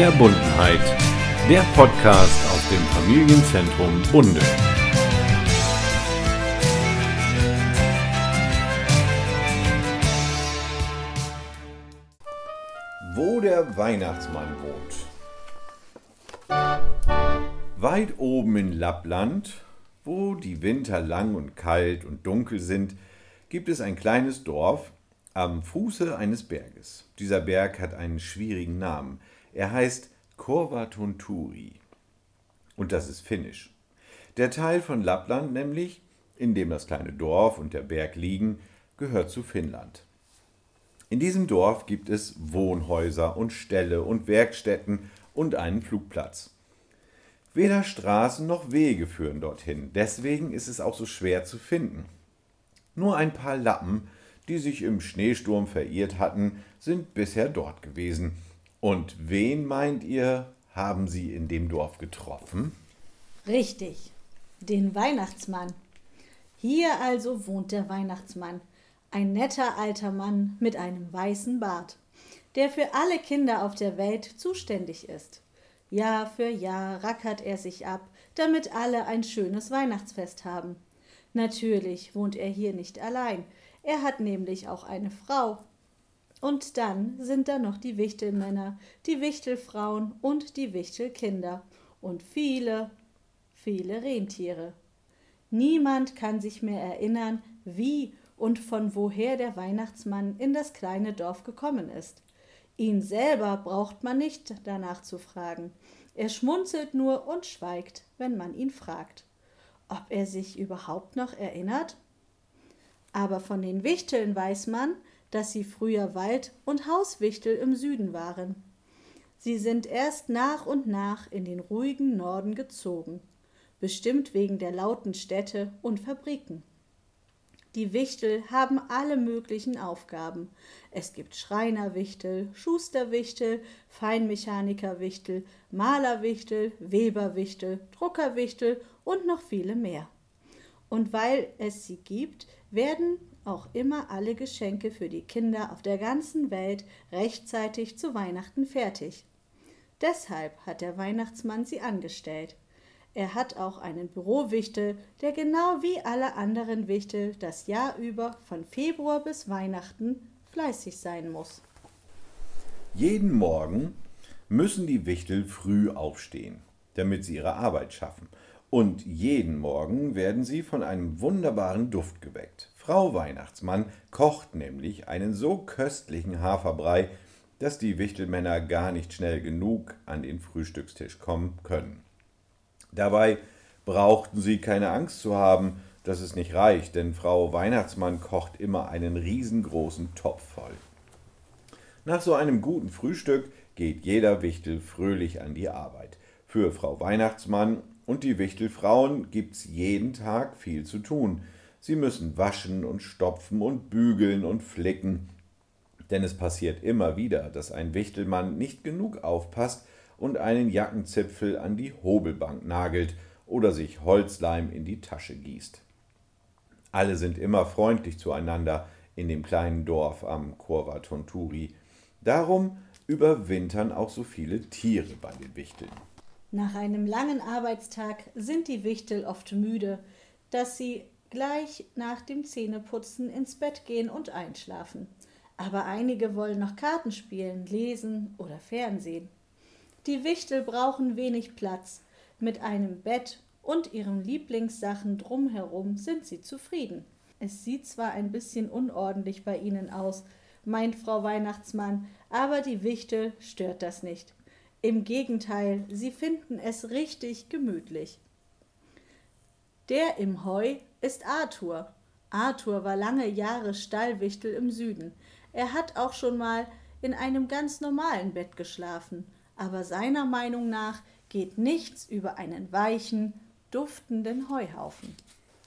Verbundenheit, der Podcast aus dem Familienzentrum Bunde. Wo der Weihnachtsmann wohnt. Weit oben in Lappland, wo die Winter lang und kalt und dunkel sind, gibt es ein kleines Dorf am Fuße eines Berges. Dieser Berg hat einen schwierigen Namen. Er heißt Korvatunturi. Und das ist finnisch. Der Teil von Lappland nämlich, in dem das kleine Dorf und der Berg liegen, gehört zu Finnland. In diesem Dorf gibt es Wohnhäuser und Ställe und Werkstätten und einen Flugplatz. Weder Straßen noch Wege führen dorthin, deswegen ist es auch so schwer zu finden. Nur ein paar Lappen, die sich im Schneesturm verirrt hatten, sind bisher dort gewesen. Und wen meint ihr, haben sie in dem Dorf getroffen? Richtig, den Weihnachtsmann. Hier also wohnt der Weihnachtsmann, ein netter alter Mann mit einem weißen Bart, der für alle Kinder auf der Welt zuständig ist. Jahr für Jahr rackert er sich ab, damit alle ein schönes Weihnachtsfest haben. Natürlich wohnt er hier nicht allein, er hat nämlich auch eine Frau. Und dann sind da noch die Wichtelmänner, die Wichtelfrauen und die Wichtelkinder und viele, viele Rentiere. Niemand kann sich mehr erinnern, wie und von woher der Weihnachtsmann in das kleine Dorf gekommen ist. Ihn selber braucht man nicht danach zu fragen. Er schmunzelt nur und schweigt, wenn man ihn fragt. Ob er sich überhaupt noch erinnert? Aber von den Wichteln weiß man, dass sie früher Wald- und Hauswichtel im Süden waren. Sie sind erst nach und nach in den ruhigen Norden gezogen, bestimmt wegen der lauten Städte und Fabriken. Die Wichtel haben alle möglichen Aufgaben. Es gibt Schreinerwichtel, Schusterwichtel, Feinmechanikerwichtel, Malerwichtel, Weberwichtel, Druckerwichtel und noch viele mehr. Und weil es sie gibt, werden auch immer alle Geschenke für die Kinder auf der ganzen Welt rechtzeitig zu Weihnachten fertig. Deshalb hat der Weihnachtsmann sie angestellt. Er hat auch einen Bürowichtel, der genau wie alle anderen Wichtel das Jahr über von Februar bis Weihnachten fleißig sein muss. Jeden Morgen müssen die Wichtel früh aufstehen, damit sie ihre Arbeit schaffen. Und jeden Morgen werden sie von einem wunderbaren Duft geweckt. Frau Weihnachtsmann kocht nämlich einen so köstlichen Haferbrei, dass die Wichtelmänner gar nicht schnell genug an den Frühstückstisch kommen können. Dabei brauchten sie keine Angst zu haben, dass es nicht reicht, denn Frau Weihnachtsmann kocht immer einen riesengroßen Topf voll. Nach so einem guten Frühstück geht jeder Wichtel fröhlich an die Arbeit. Für Frau Weihnachtsmann und die Wichtelfrauen gibt's jeden Tag viel zu tun. Sie müssen waschen und stopfen und bügeln und flicken. Denn es passiert immer wieder, dass ein Wichtelmann nicht genug aufpasst und einen Jackenzipfel an die Hobelbank nagelt oder sich Holzleim in die Tasche gießt. Alle sind immer freundlich zueinander in dem kleinen Dorf am Korva Tonturi. Darum überwintern auch so viele Tiere bei den Wichteln. Nach einem langen Arbeitstag sind die Wichtel oft müde, dass sie gleich nach dem Zähneputzen ins Bett gehen und einschlafen. Aber einige wollen noch Karten spielen, lesen oder Fernsehen. Die Wichtel brauchen wenig Platz. Mit einem Bett und ihren Lieblingssachen drumherum sind sie zufrieden. Es sieht zwar ein bisschen unordentlich bei ihnen aus, meint Frau Weihnachtsmann, aber die Wichtel stört das nicht. Im Gegenteil, sie finden es richtig gemütlich. Der im Heu ist Arthur. Arthur war lange Jahre Stallwichtel im Süden. Er hat auch schon mal in einem ganz normalen Bett geschlafen, aber seiner Meinung nach geht nichts über einen weichen, duftenden Heuhaufen.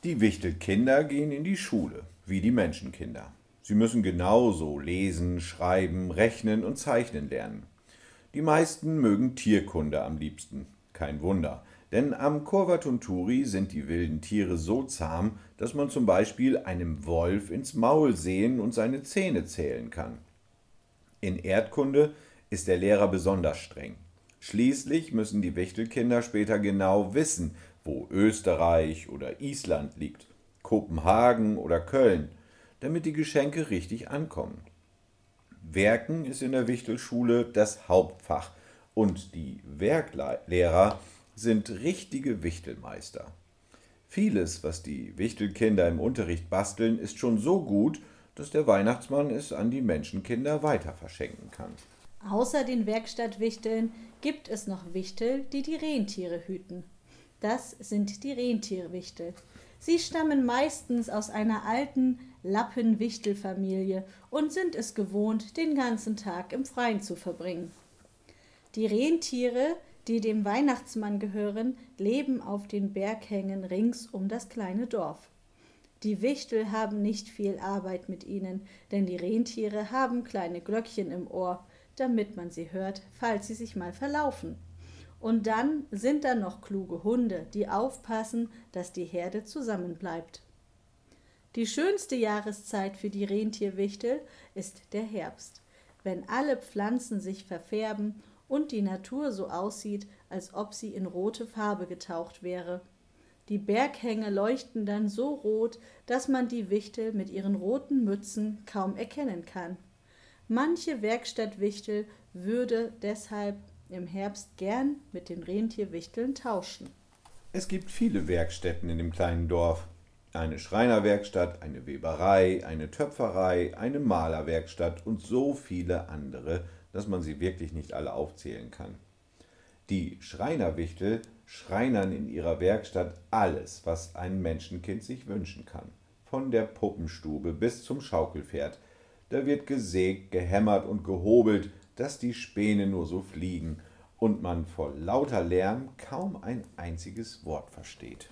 Die Wichtelkinder gehen in die Schule, wie die Menschenkinder. Sie müssen genauso lesen, schreiben, rechnen und zeichnen lernen. Die meisten mögen Tierkunde am liebsten. Kein Wunder, denn am Korvatunturi sind die wilden Tiere so zahm, dass man zum Beispiel einem Wolf ins Maul sehen und seine Zähne zählen kann. In Erdkunde ist der Lehrer besonders streng. Schließlich müssen die Wichtelkinder später genau wissen, wo Österreich oder Island liegt, Kopenhagen oder Köln, damit die Geschenke richtig ankommen. Werken ist in der Wichtelschule das Hauptfach und die Werklehrer sind richtige Wichtelmeister. Vieles, was die Wichtelkinder im Unterricht basteln, ist schon so gut, dass der Weihnachtsmann es an die Menschenkinder weiter verschenken kann. Außer den Werkstattwichteln gibt es noch Wichtel, die die Rentiere hüten. Das sind die Rentierwichtel. Sie stammen meistens aus einer alten Lappenwichtelfamilie und sind es gewohnt, den ganzen Tag im Freien zu verbringen. Die Rentiere, die dem Weihnachtsmann gehören, leben auf den Berghängen rings um das kleine Dorf. Die Wichtel haben nicht viel Arbeit mit ihnen, denn die Rentiere haben kleine Glöckchen im Ohr, damit man sie hört, falls sie sich mal verlaufen. Und dann sind da noch kluge Hunde, die aufpassen, dass die Herde zusammenbleibt. Die schönste Jahreszeit für die Rentierwichtel ist der Herbst, wenn alle Pflanzen sich verfärben und die Natur so aussieht, als ob sie in rote Farbe getaucht wäre. Die Berghänge leuchten dann so rot, dass man die Wichtel mit ihren roten Mützen kaum erkennen kann. Manche Werkstattwichtel würde deshalb im Herbst gern mit den Rentierwichteln tauschen. Es gibt viele Werkstätten in dem kleinen Dorf. Eine Schreinerwerkstatt, eine Weberei, eine Töpferei, eine Malerwerkstatt und so viele andere, dass man sie wirklich nicht alle aufzählen kann. Die Schreinerwichtel schreinern in ihrer Werkstatt alles, was ein Menschenkind sich wünschen kann. Von der Puppenstube bis zum Schaukelpferd. Da wird gesägt, gehämmert und gehobelt, dass die Späne nur so fliegen und man vor lauter Lärm kaum ein einziges Wort versteht.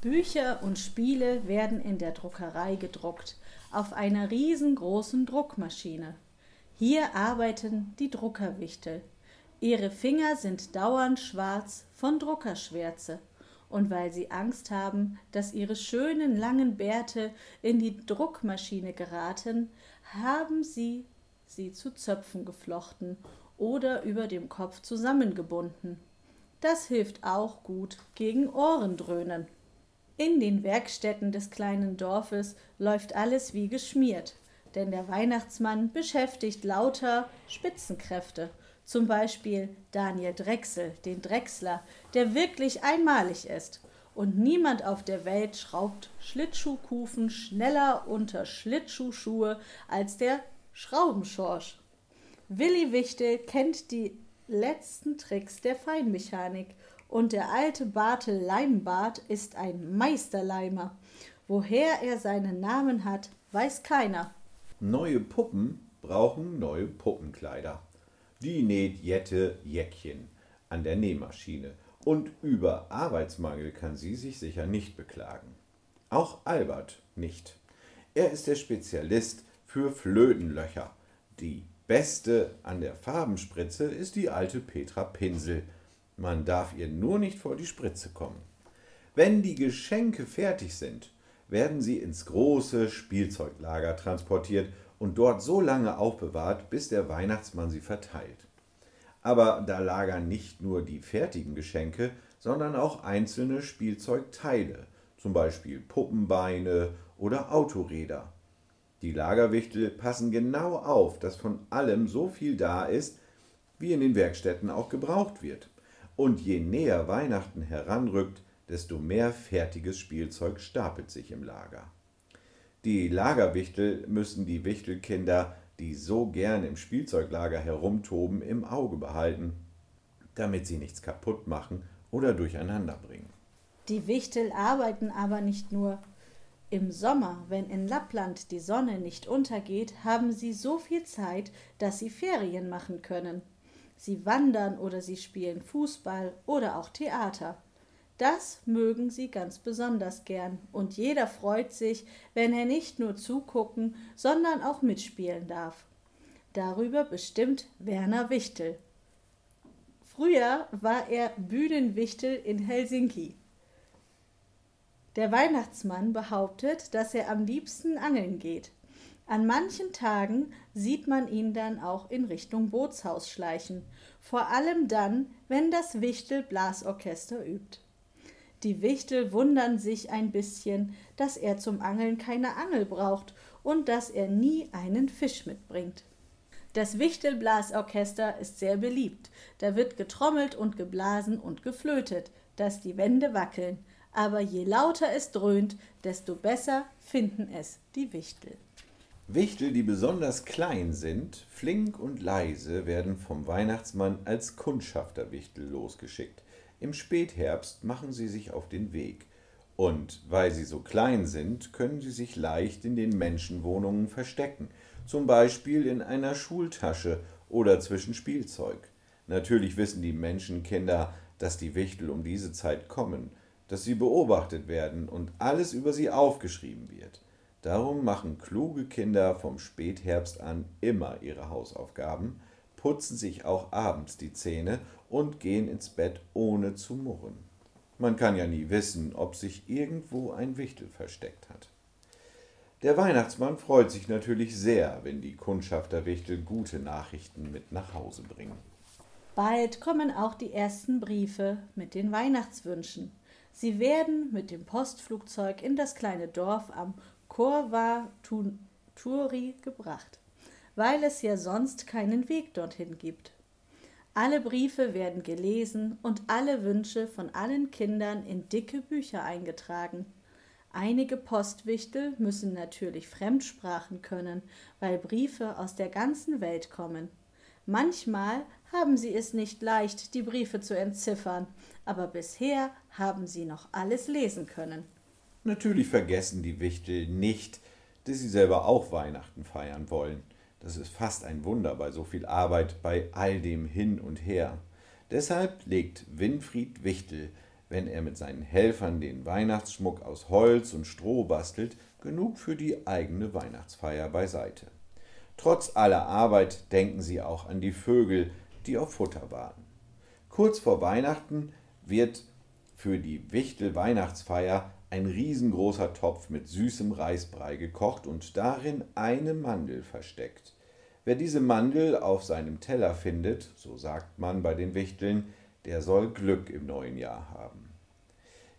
Bücher und Spiele werden in der Druckerei gedruckt, auf einer riesengroßen Druckmaschine. Hier arbeiten die Druckerwichtel. Ihre Finger sind dauernd schwarz von Druckerschwärze, und weil sie Angst haben, dass ihre schönen langen Bärte in die Druckmaschine geraten, haben sie sie zu Zöpfen geflochten oder über dem Kopf zusammengebunden. Das hilft auch gut gegen Ohrendröhnen. In den Werkstätten des kleinen Dorfes läuft alles wie geschmiert denn der Weihnachtsmann beschäftigt lauter Spitzenkräfte, zum Beispiel Daniel Drechsel, den Drechsler, der wirklich einmalig ist. Und niemand auf der Welt schraubt Schlittschuhkufen schneller unter Schlittschuhschuhe als der Schraubenschorsch. Willi Wichtel kennt die letzten Tricks der Feinmechanik und der alte Bartel Leimbart ist ein Meisterleimer. Woher er seinen Namen hat, weiß keiner. Neue Puppen brauchen neue Puppenkleider. Die näht Jette Jäckchen an der Nähmaschine und über Arbeitsmangel kann sie sich sicher nicht beklagen. Auch Albert nicht. Er ist der Spezialist für Flötenlöcher. Die beste an der Farbenspritze ist die alte Petra Pinsel. Man darf ihr nur nicht vor die Spritze kommen. Wenn die Geschenke fertig sind, werden sie ins große Spielzeuglager transportiert und dort so lange aufbewahrt, bis der Weihnachtsmann sie verteilt. Aber da lagern nicht nur die fertigen Geschenke, sondern auch einzelne Spielzeugteile, zum Beispiel Puppenbeine oder Autoräder. Die Lagerwichtel passen genau auf, dass von allem so viel da ist, wie in den Werkstätten auch gebraucht wird. Und je näher Weihnachten heranrückt, desto mehr fertiges Spielzeug stapelt sich im Lager. Die Lagerwichtel müssen die Wichtelkinder, die so gern im Spielzeuglager herumtoben, im Auge behalten, damit sie nichts kaputt machen oder durcheinander bringen. Die Wichtel arbeiten aber nicht nur. Im Sommer, wenn in Lappland die Sonne nicht untergeht, haben sie so viel Zeit, dass sie Ferien machen können. Sie wandern oder sie spielen Fußball oder auch Theater. Das mögen sie ganz besonders gern, und jeder freut sich, wenn er nicht nur zugucken, sondern auch mitspielen darf. Darüber bestimmt Werner Wichtel. Früher war er Bühnenwichtel in Helsinki. Der Weihnachtsmann behauptet, dass er am liebsten angeln geht. An manchen Tagen sieht man ihn dann auch in Richtung Bootshaus schleichen, vor allem dann, wenn das Wichtel Blasorchester übt. Die Wichtel wundern sich ein bisschen, dass er zum Angeln keine Angel braucht und dass er nie einen Fisch mitbringt. Das Wichtelblasorchester ist sehr beliebt. Da wird getrommelt und geblasen und geflötet, dass die Wände wackeln. Aber je lauter es dröhnt, desto besser finden es die Wichtel. Wichtel, die besonders klein sind, flink und leise, werden vom Weihnachtsmann als Kundschafterwichtel losgeschickt. Im Spätherbst machen sie sich auf den Weg. Und weil sie so klein sind, können sie sich leicht in den Menschenwohnungen verstecken, zum Beispiel in einer Schultasche oder zwischen Spielzeug. Natürlich wissen die Menschenkinder, dass die Wichtel um diese Zeit kommen, dass sie beobachtet werden und alles über sie aufgeschrieben wird. Darum machen kluge Kinder vom Spätherbst an immer ihre Hausaufgaben, putzen sich auch abends die Zähne und gehen ins Bett ohne zu murren. Man kann ja nie wissen, ob sich irgendwo ein Wichtel versteckt hat. Der Weihnachtsmann freut sich natürlich sehr, wenn die Kundschafterwichtel gute Nachrichten mit nach Hause bringen. Bald kommen auch die ersten Briefe mit den Weihnachtswünschen. Sie werden mit dem Postflugzeug in das kleine Dorf am Korva Turi gebracht, weil es ja sonst keinen Weg dorthin gibt. Alle Briefe werden gelesen und alle Wünsche von allen Kindern in dicke Bücher eingetragen. Einige Postwichtel müssen natürlich Fremdsprachen können, weil Briefe aus der ganzen Welt kommen. Manchmal haben sie es nicht leicht, die Briefe zu entziffern, aber bisher haben sie noch alles lesen können. Natürlich vergessen die Wichtel nicht, dass sie selber auch Weihnachten feiern wollen. Das ist fast ein Wunder bei so viel Arbeit, bei all dem Hin und Her. Deshalb legt Winfried Wichtel, wenn er mit seinen Helfern den Weihnachtsschmuck aus Holz und Stroh bastelt, genug für die eigene Weihnachtsfeier beiseite. Trotz aller Arbeit denken sie auch an die Vögel, die auf Futter warten. Kurz vor Weihnachten wird für die Wichtel Weihnachtsfeier ein riesengroßer Topf mit süßem Reisbrei gekocht und darin eine Mandel versteckt. Wer diese Mandel auf seinem Teller findet, so sagt man bei den Wichteln, der soll Glück im neuen Jahr haben.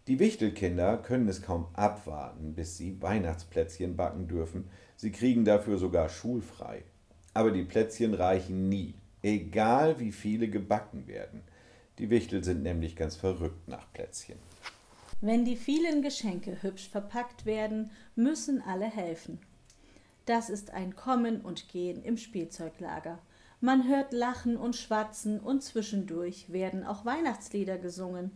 Die Wichtelkinder können es kaum abwarten, bis sie Weihnachtsplätzchen backen dürfen. Sie kriegen dafür sogar schulfrei. Aber die Plätzchen reichen nie, egal wie viele gebacken werden. Die Wichtel sind nämlich ganz verrückt nach Plätzchen. Wenn die vielen Geschenke hübsch verpackt werden, müssen alle helfen. Das ist ein Kommen und Gehen im Spielzeuglager. Man hört Lachen und Schwatzen und zwischendurch werden auch Weihnachtslieder gesungen.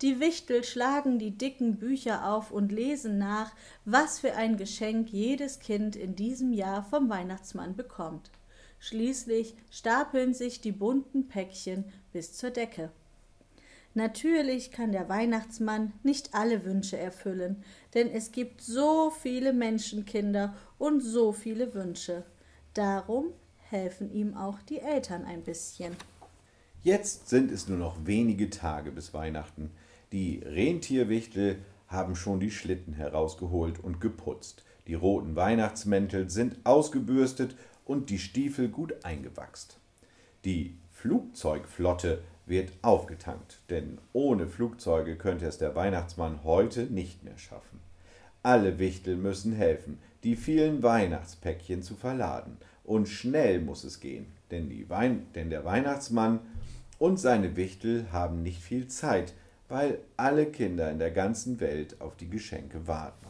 Die Wichtel schlagen die dicken Bücher auf und lesen nach, was für ein Geschenk jedes Kind in diesem Jahr vom Weihnachtsmann bekommt. Schließlich stapeln sich die bunten Päckchen bis zur Decke. Natürlich kann der Weihnachtsmann nicht alle Wünsche erfüllen, denn es gibt so viele Menschenkinder und so viele Wünsche. Darum helfen ihm auch die Eltern ein bisschen. Jetzt sind es nur noch wenige Tage bis Weihnachten. Die Rentierwichtel haben schon die Schlitten herausgeholt und geputzt. Die roten Weihnachtsmäntel sind ausgebürstet und die Stiefel gut eingewachst. Die Flugzeugflotte wird aufgetankt, denn ohne Flugzeuge könnte es der Weihnachtsmann heute nicht mehr schaffen. Alle Wichtel müssen helfen, die vielen Weihnachtspäckchen zu verladen. Und schnell muss es gehen, denn, denn der Weihnachtsmann und seine Wichtel haben nicht viel Zeit, weil alle Kinder in der ganzen Welt auf die Geschenke warten.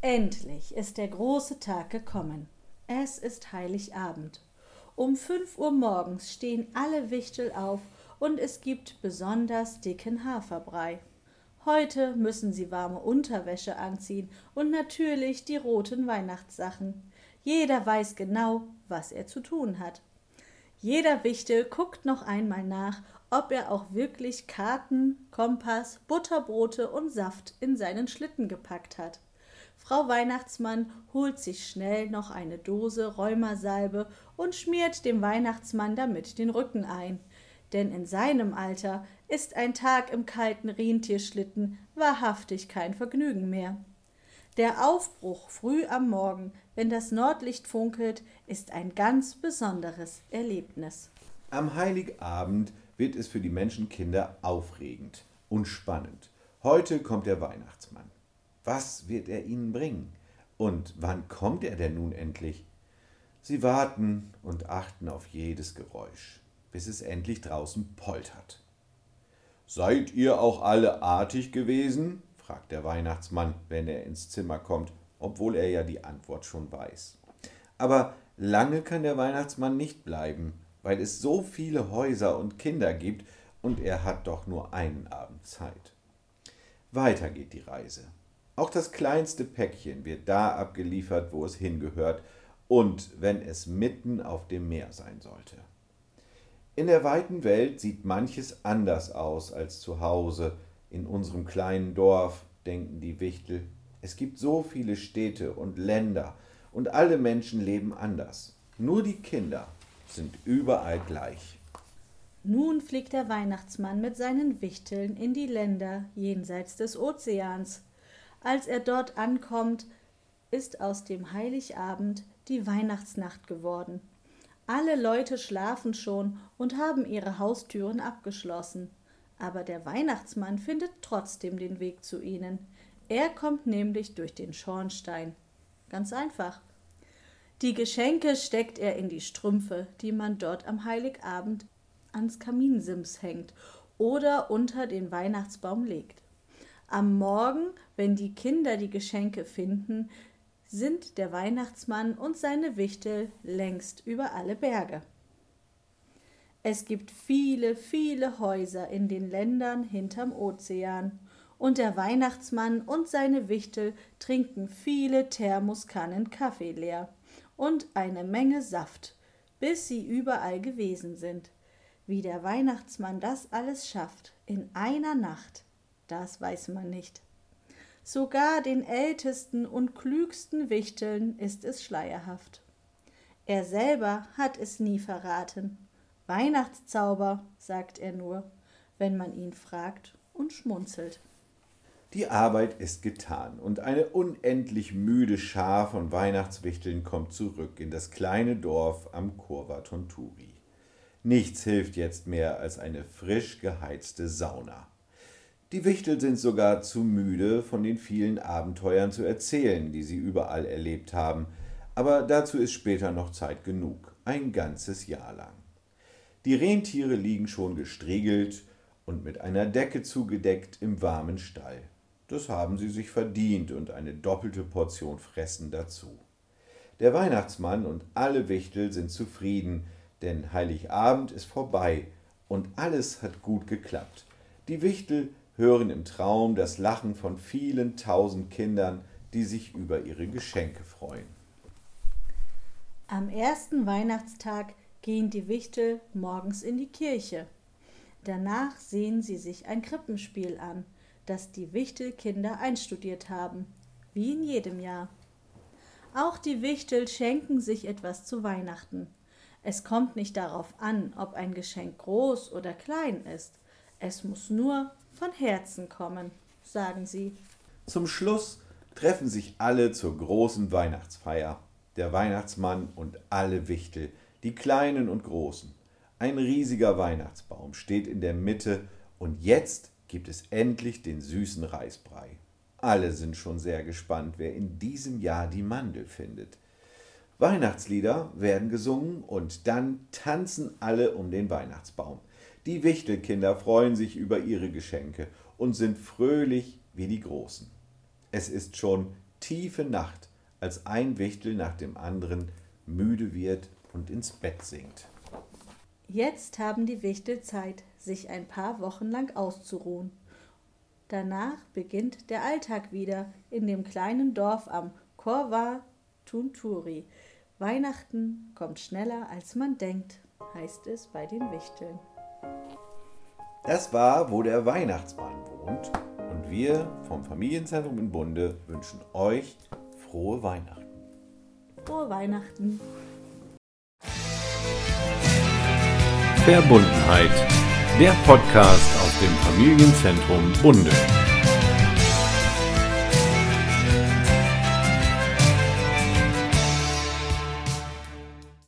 Endlich ist der große Tag gekommen. Es ist Heiligabend. Um fünf Uhr morgens stehen alle Wichtel auf und es gibt besonders dicken Haferbrei. Heute müssen sie warme Unterwäsche anziehen und natürlich die roten Weihnachtssachen. Jeder weiß genau, was er zu tun hat. Jeder Wichtel guckt noch einmal nach, ob er auch wirklich Karten, Kompass, Butterbrote und Saft in seinen Schlitten gepackt hat. Frau Weihnachtsmann holt sich schnell noch eine Dose Rheumasalbe und schmiert dem Weihnachtsmann damit den Rücken ein denn in seinem Alter ist ein Tag im kalten Rentierschlitten wahrhaftig kein Vergnügen mehr. Der Aufbruch früh am Morgen wenn das Nordlicht funkelt, ist ein ganz besonderes Erlebnis. Am Heiligabend wird es für die Menschenkinder aufregend und spannend. Heute kommt der Weihnachtsmann. Was wird er ihnen bringen? Und wann kommt er denn nun endlich? Sie warten und achten auf jedes Geräusch, bis es endlich draußen poltert. Seid ihr auch alle artig gewesen? fragt der Weihnachtsmann, wenn er ins Zimmer kommt, obwohl er ja die Antwort schon weiß. Aber lange kann der Weihnachtsmann nicht bleiben, weil es so viele Häuser und Kinder gibt und er hat doch nur einen Abend Zeit. Weiter geht die Reise. Auch das kleinste Päckchen wird da abgeliefert, wo es hingehört und wenn es mitten auf dem Meer sein sollte. In der weiten Welt sieht manches anders aus als zu Hause, in unserem kleinen Dorf, denken die Wichtel. Es gibt so viele Städte und Länder und alle Menschen leben anders. Nur die Kinder sind überall gleich. Nun fliegt der Weihnachtsmann mit seinen Wichteln in die Länder jenseits des Ozeans. Als er dort ankommt, ist aus dem Heiligabend die Weihnachtsnacht geworden. Alle Leute schlafen schon und haben ihre Haustüren abgeschlossen. Aber der Weihnachtsmann findet trotzdem den Weg zu ihnen. Er kommt nämlich durch den Schornstein. Ganz einfach. Die Geschenke steckt er in die Strümpfe, die man dort am Heiligabend ans Kaminsims hängt oder unter den Weihnachtsbaum legt. Am Morgen, wenn die Kinder die Geschenke finden, sind der Weihnachtsmann und seine Wichtel längst über alle Berge. Es gibt viele, viele Häuser in den Ländern hinterm Ozean, und der Weihnachtsmann und seine Wichtel trinken viele Thermoskannen Kaffee leer und eine Menge Saft, bis sie überall gewesen sind. Wie der Weihnachtsmann das alles schafft, in einer Nacht, das weiß man nicht. Sogar den ältesten und klügsten Wichteln ist es schleierhaft. Er selber hat es nie verraten. Weihnachtszauber, sagt er nur, wenn man ihn fragt und schmunzelt. Die Arbeit ist getan und eine unendlich müde Schar von Weihnachtswichteln kommt zurück in das kleine Dorf am Kurva Tonturi. Nichts hilft jetzt mehr als eine frisch geheizte Sauna. Die Wichtel sind sogar zu müde, von den vielen Abenteuern zu erzählen, die sie überall erlebt haben, aber dazu ist später noch Zeit genug, ein ganzes Jahr lang. Die Rentiere liegen schon gestriegelt und mit einer Decke zugedeckt im warmen Stall. Das haben sie sich verdient und eine doppelte Portion Fressen dazu. Der Weihnachtsmann und alle Wichtel sind zufrieden, denn Heiligabend ist vorbei und alles hat gut geklappt. Die Wichtel hören im Traum das Lachen von vielen tausend Kindern, die sich über ihre Geschenke freuen. Am ersten Weihnachtstag gehen die Wichtel morgens in die Kirche. Danach sehen sie sich ein Krippenspiel an – das die Wichtelkinder einstudiert haben, wie in jedem Jahr. Auch die Wichtel schenken sich etwas zu Weihnachten. Es kommt nicht darauf an, ob ein Geschenk groß oder klein ist. Es muss nur von Herzen kommen, sagen sie. Zum Schluss treffen sich alle zur großen Weihnachtsfeier. Der Weihnachtsmann und alle Wichtel, die kleinen und großen. Ein riesiger Weihnachtsbaum steht in der Mitte und jetzt gibt es endlich den süßen Reisbrei. Alle sind schon sehr gespannt, wer in diesem Jahr die Mandel findet. Weihnachtslieder werden gesungen und dann tanzen alle um den Weihnachtsbaum. Die Wichtelkinder freuen sich über ihre Geschenke und sind fröhlich wie die Großen. Es ist schon tiefe Nacht, als ein Wichtel nach dem anderen müde wird und ins Bett sinkt. Jetzt haben die Wichtel Zeit, sich ein paar Wochen lang auszuruhen. Danach beginnt der Alltag wieder in dem kleinen Dorf am Korva Tunturi. Weihnachten kommt schneller als man denkt, heißt es bei den Wichteln. Das war, wo der Weihnachtsmann wohnt. Und wir vom Familienzentrum in Bunde wünschen euch frohe Weihnachten. Frohe Weihnachten. Verbundenheit, der Podcast aus dem Familienzentrum Bunde.